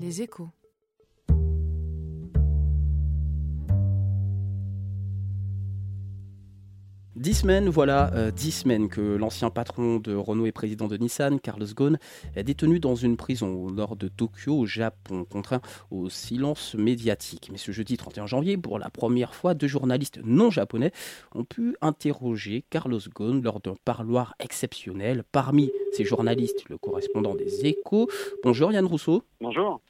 Les échos. Dix semaines, voilà, euh, dix semaines que l'ancien patron de Renault et président de Nissan, Carlos Ghosn, est détenu dans une prison au nord de Tokyo, au Japon, contraint au silence médiatique. Mais ce jeudi 31 janvier, pour la première fois, deux journalistes non japonais ont pu interroger Carlos Ghosn lors d'un parloir exceptionnel. Parmi ces journalistes, le correspondant des Échos. Bonjour Yann Rousseau. Bonjour.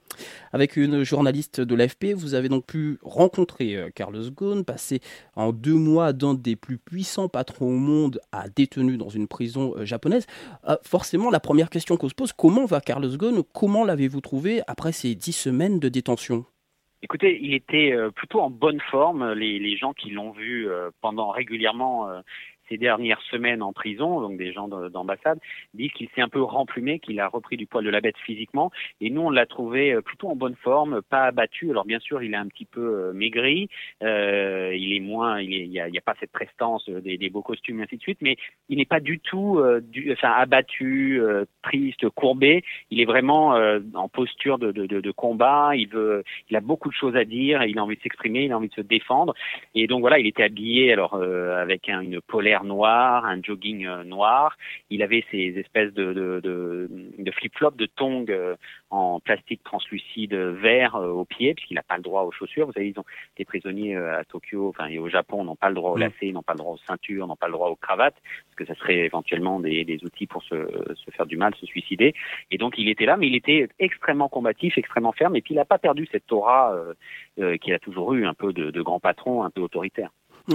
Avec une journaliste de l'AFP, vous avez donc pu rencontrer euh, Carlos Ghosn, passer en deux mois d'un des plus puissants patrons au monde à détenu dans une prison euh, japonaise. Euh, forcément, la première question qu'on se pose, comment va Carlos Ghosn? Comment l'avez-vous trouvé après ces dix semaines de détention? Écoutez, il était plutôt en bonne forme. Les, les gens qui l'ont vu pendant régulièrement ces dernières semaines en prison, donc des gens d'ambassade, disent qu'il s'est un peu remplumé, qu'il a repris du poil de la bête physiquement. Et nous, on l'a trouvé euh, plutôt en bonne forme, pas abattu. Alors bien sûr, il est un petit peu euh, maigri, euh, il est moins, il n'y a, pas cette prestance des, beaux costumes et ainsi de suite, mais il n'est pas du tout, enfin abattu, triste, courbé. Il est vraiment en posture de, combat. Il veut, il a beaucoup de choses à dire. Il a envie de s'exprimer, il a envie de se défendre. Et donc voilà, il était habillé alors avec un, une polaire noir, un jogging euh, noir. Il avait ces espèces de, de, de, de flip-flops, de tongs euh, en plastique translucide vert euh, aux pieds, puisqu'il n'a pas le droit aux chaussures. Vous savez, ils ont des prisonniers à Tokyo, enfin et au Japon, n'ont pas le droit aux mm. lacets, n'ont pas le droit aux ceintures, n'ont pas le droit aux cravates, parce que ça serait éventuellement des, des outils pour se, se, faire du mal, se suicider. Et donc il était là, mais il était extrêmement combatif, extrêmement ferme, et puis il n'a pas perdu cette aura euh, qu'il a toujours eu, un peu de, de grand patron, un peu autoritaire.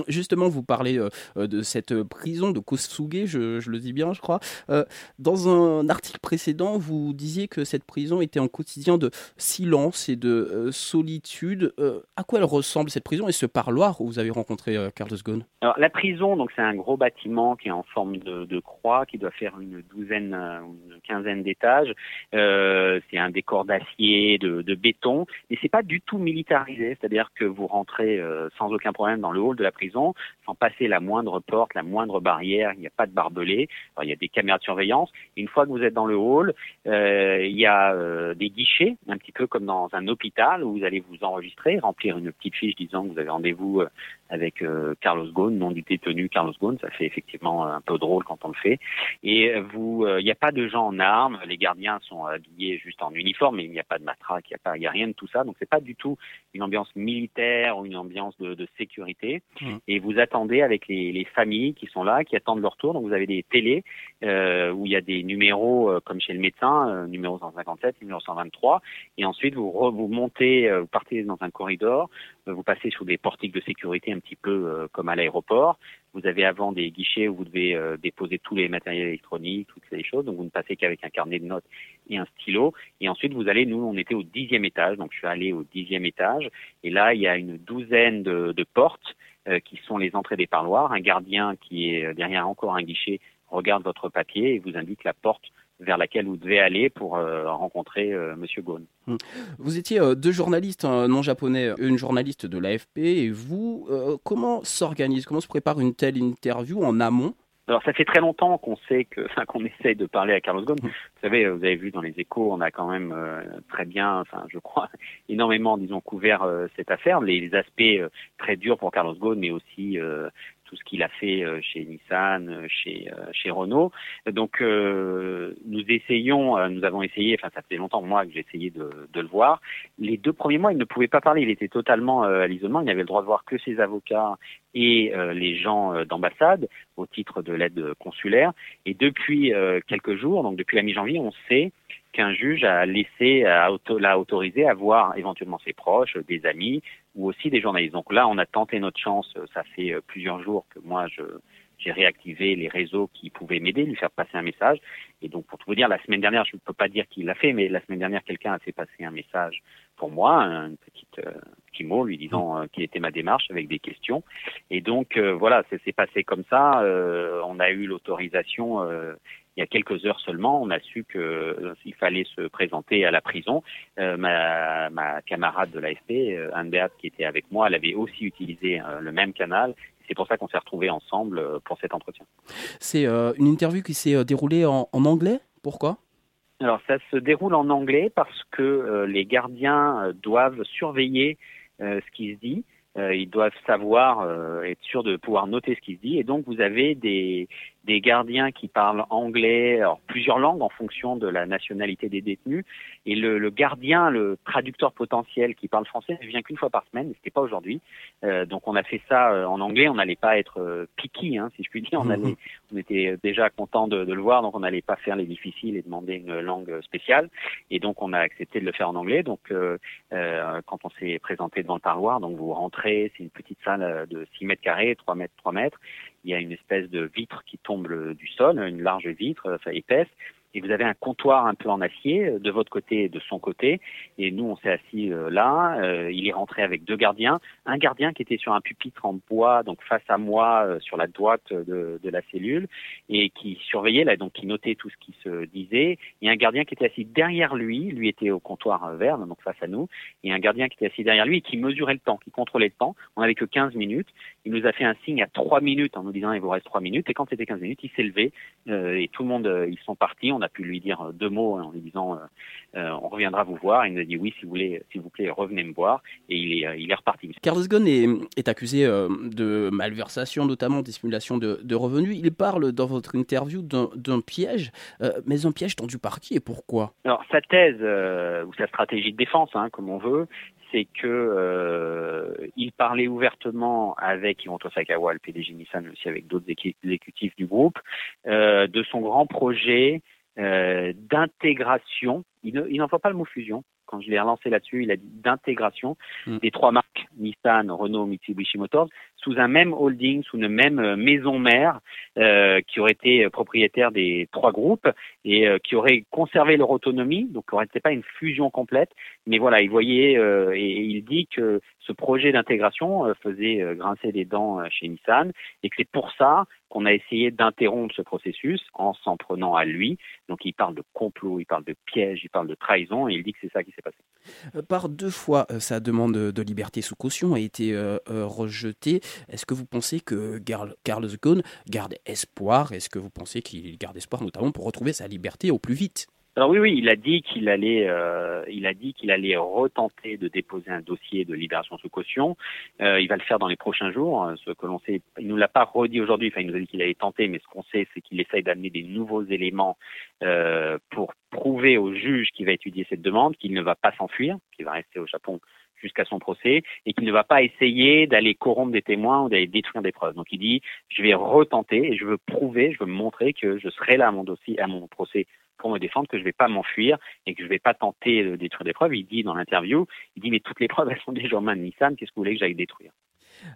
Justement, vous parlez euh, euh, de cette prison de Kosuge, je, le dis bien, je crois. Euh, dans un article précédent, vous disiez que cette prison était un quotidien de silence et de solitude. à quoi elle ressemble cette prison et ce parloir où vous avez rencontré Carlos Ghosn la prison, donc c'est un gros bâtiment qui est en forme de, croix, qui doit faire une douzaine, une quinzaine d'étages. c'est un décor d'acier, de, de, béton, mais c'est pas du tout militarisé, c'est-à-dire que vous rentrez sans aucun problème dans le hall de la prison, sans passer la moindre porte, la moindre barrière, il n'y a pas de barbelé, il y a des caméras de surveillance. Une fois que vous êtes dans le hall, euh, il y a euh, des guichets, un petit peu comme dans un hôpital, où vous allez vous enregistrer, remplir une petite fiche disant que vous avez rendez-vous euh, avec Carlos Ghosn, nom du détenu Carlos Ghosn, ça fait effectivement un peu drôle quand on le fait. Et vous, il n'y a pas de gens en armes, les gardiens sont habillés juste en uniforme, mais il n'y a pas de matraque, il n'y a pas, il y a rien de tout ça, donc c'est pas du tout une ambiance militaire ou une ambiance de, de sécurité. Mmh. Et vous attendez avec les, les, familles qui sont là, qui attendent leur tour. Donc vous avez des télés euh, où il y a des numéros euh, comme chez le médecin, euh, numéro 157, numéro 123. Et ensuite vous, vous montez, euh, vous partez dans un corridor, vous passez sous des portiques de sécurité un petit peu comme à l'aéroport. Vous avez avant des guichets où vous devez déposer tous les matériels électroniques, toutes ces choses. Donc vous ne passez qu'avec un carnet de notes et un stylo. Et ensuite vous allez, nous on était au dixième étage, donc je suis allé au dixième étage. Et là il y a une douzaine de, portes euh, qui sont les entrées des parloirs. Un gardien qui est euh, derrière encore un guichet regarde votre papier et vous indique la porte vers laquelle vous devez aller pour euh, rencontrer euh, Monsieur Ghosn. Hum. Vous étiez deux journalistes non japonais, une journaliste de l'AFP et vous. comment s'organise, comment se prépare une telle interview en amont? Alors ça fait très longtemps qu'on sait que, enfin qu'on essaye de parler à Carlos Ghosn. Vous savez, vous avez vu dans les échos, on a quand même euh, très bien, enfin je crois énormément, disons, couvert euh, cette affaire, les, aspects euh, très durs pour Carlos Ghosn, mais aussi tout ce qu'il a fait euh, chez Nissan, euh, chez euh, chez Renault. Donc nous essayons, nous avons essayé, enfin ça fait longtemps moi que essayé de, de, le voir. Les deux premiers mois, il ne pouvait pas parler, il était totalement à l'isolement, il n'avait le droit de voir que ses avocats et les gens d'ambassade au titre de l'aide consulaire. Et depuis quelques jours, donc depuis la mi-janvier, on sait qu'un juge a laissé, l'a autorisé à voir éventuellement ses proches, des amis ou aussi des journalistes. Donc là, on a tenté notre chance. Ça fait euh, plusieurs jours que moi, j'ai réactivé les réseaux qui pouvaient m'aider, lui faire passer un message. Et donc, pour tout vous dire, la semaine dernière, je ne peux pas dire qu'il l'a fait, mais la semaine dernière, quelqu'un a fait passer un message pour moi, une petite euh, petit mot lui disant euh, qu'il était ma démarche avec des questions. Et donc, voilà, ça s'est passé comme ça. on a eu l'autorisation il y a quelques heures seulement, on a su qu'il euh, fallait se présenter à la prison. Euh, ma, ma, camarade de l'AFP, euh, Anne Beat, qui était avec moi, elle avait aussi utilisé le même canal. C'est pour ça qu'on s'est retrouvés ensemble pour cet entretien. C'est une interview qui s'est déroulée en, en anglais? Pourquoi? Alors ça se déroule en anglais parce que les gardiens doivent surveiller ce qui se dit. ils doivent savoir, être sûrs de pouvoir noter ce qui se dit. Et donc vous avez des, des gardiens qui parlent anglais, alors plusieurs langues en fonction de la nationalité des détenus. Et le, le gardien, le traducteur potentiel qui parle français, ne vient qu'une fois par semaine. C'était pas aujourd'hui. Euh, donc on a fait ça euh, en anglais. On n'allait pas être euh, picky, hein, si je puis dire. On allait, on était déjà content de, de, le voir, donc on n'allait pas faire les difficiles et demander une langue spéciale. Et donc on a accepté de le faire en anglais. Donc euh, euh quand on s'est présenté devant le parloir, donc vous rentrez, c'est une petite salle de 6 mètres carrés, 3 mètres, 3 mètres. Il y a une espèce de vitre qui tombe du sol, une large vitre, enfin épaisse, et vous avez un comptoir un peu en acier euh, de votre côté et de son côté. Et nous, on s'est assis euh, là. Euh, il est rentré avec deux gardiens. Un gardien qui était sur un pupitre en bois, donc face à moi, sur la droite de, de, la cellule, et qui surveillait, là, donc qui notait tout ce qui se disait. Et un gardien qui était assis derrière lui. Lui était au comptoir vert, donc face à nous. Et un gardien qui était assis derrière lui et qui mesurait le temps, qui contrôlait le temps. On n'avait que 15 minutes. Il nous a fait un signe à 3 minutes en nous disant il vous reste 3 minutes. Et quand c'était 15 minutes, il s'est levé et tout le monde, ils sont partis. Pu lui dire deux mots en lui disant euh, euh, on reviendra vous voir. Il nous a dit oui, si vous voulez, s'il vous plaît, revenez me voir. Et il est, il est reparti. Carlos Ghosn est, est accusé euh, de malversation, notamment dissimulation de, de, revenus. Il parle dans votre interview d'un piège, mais un piège tendu par qui et pourquoi? Alors sa thèse ou sa stratégie de défense, hein, comme on veut, c'est que euh, il parlait ouvertement avec Hiroto Sakawa, le PDG Nissan, mais aussi avec d'autres exécutifs du groupe, euh, de son grand projet euh, d'intégration. Il, il n'emploie pas le mot fusion. Quand je l'ai relancé là-dessus, il a dit d'intégration mm. des trois marques Nissan, Renault, Mitsubishi Motors sous un même holding, sous une même euh, maison mère euh, qui aurait été propriétaire des trois groupes et euh, qui aurait conservé leur autonomie, donc aurait été pas une fusion complète, mais voilà, il voyait euh, et, il dit que ce projet d'intégration faisait grincer des dents chez Nissan et que c'est pour ça qu'on a essayé d'interrompre ce processus en s'en prenant à lui. Donc il parle de complot, il parle de piège, il parle de trahison et il dit que c'est ça qui s'est passé. Par deux fois, sa demande de liberté sous caution a été rejetée. Est-ce que vous pensez que Carlos Ghosn garde espoir? Est-ce que vous pensez qu'il garde espoir notamment pour retrouver sa liberté au plus vite? Alors oui, oui, il a dit qu'il allait, euh, il a dit qu'il allait retenter de déposer un dossier de libération sous caution. Euh, il va le faire dans les prochains jours. Ce que l'on sait, il nous l'a pas redit aujourd'hui. Enfin, il nous a dit qu'il allait tenter, mais ce qu'on sait, c'est qu'il essaye d'amener des nouveaux éléments euh, pour prouver au juge qui va étudier cette demande qu'il ne va pas s'enfuir, qu'il va rester au Japon jusqu'à son procès et qu'il ne va pas essayer d'aller corrompre des témoins ou d'aller détruire des preuves. Donc il dit je vais retenter et je veux prouver, je veux montrer que je serai là à mon dossier, à mon procès pour me défendre, que je ne vais pas m'enfuir et que je ne vais pas tenter de détruire des preuves. Il dit dans l'interview, il dit mais toutes les preuves elles sont déjà en main de Nissan, qu'est-ce que vous voulez que j'aille détruire?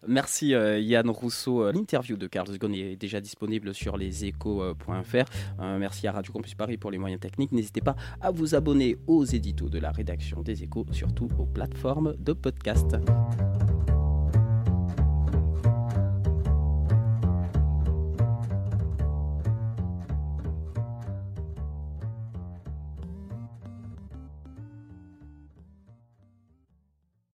Merci euh, Yann Rousseau. Euh, l'interview de Carlos Ghosn est déjà disponible sur leséchos.fr. Euh, merci à Radio Campus Paris pour les moyens techniques. N'hésitez pas à vous abonner aux éditos de la rédaction des échos, surtout aux plateformes de podcast.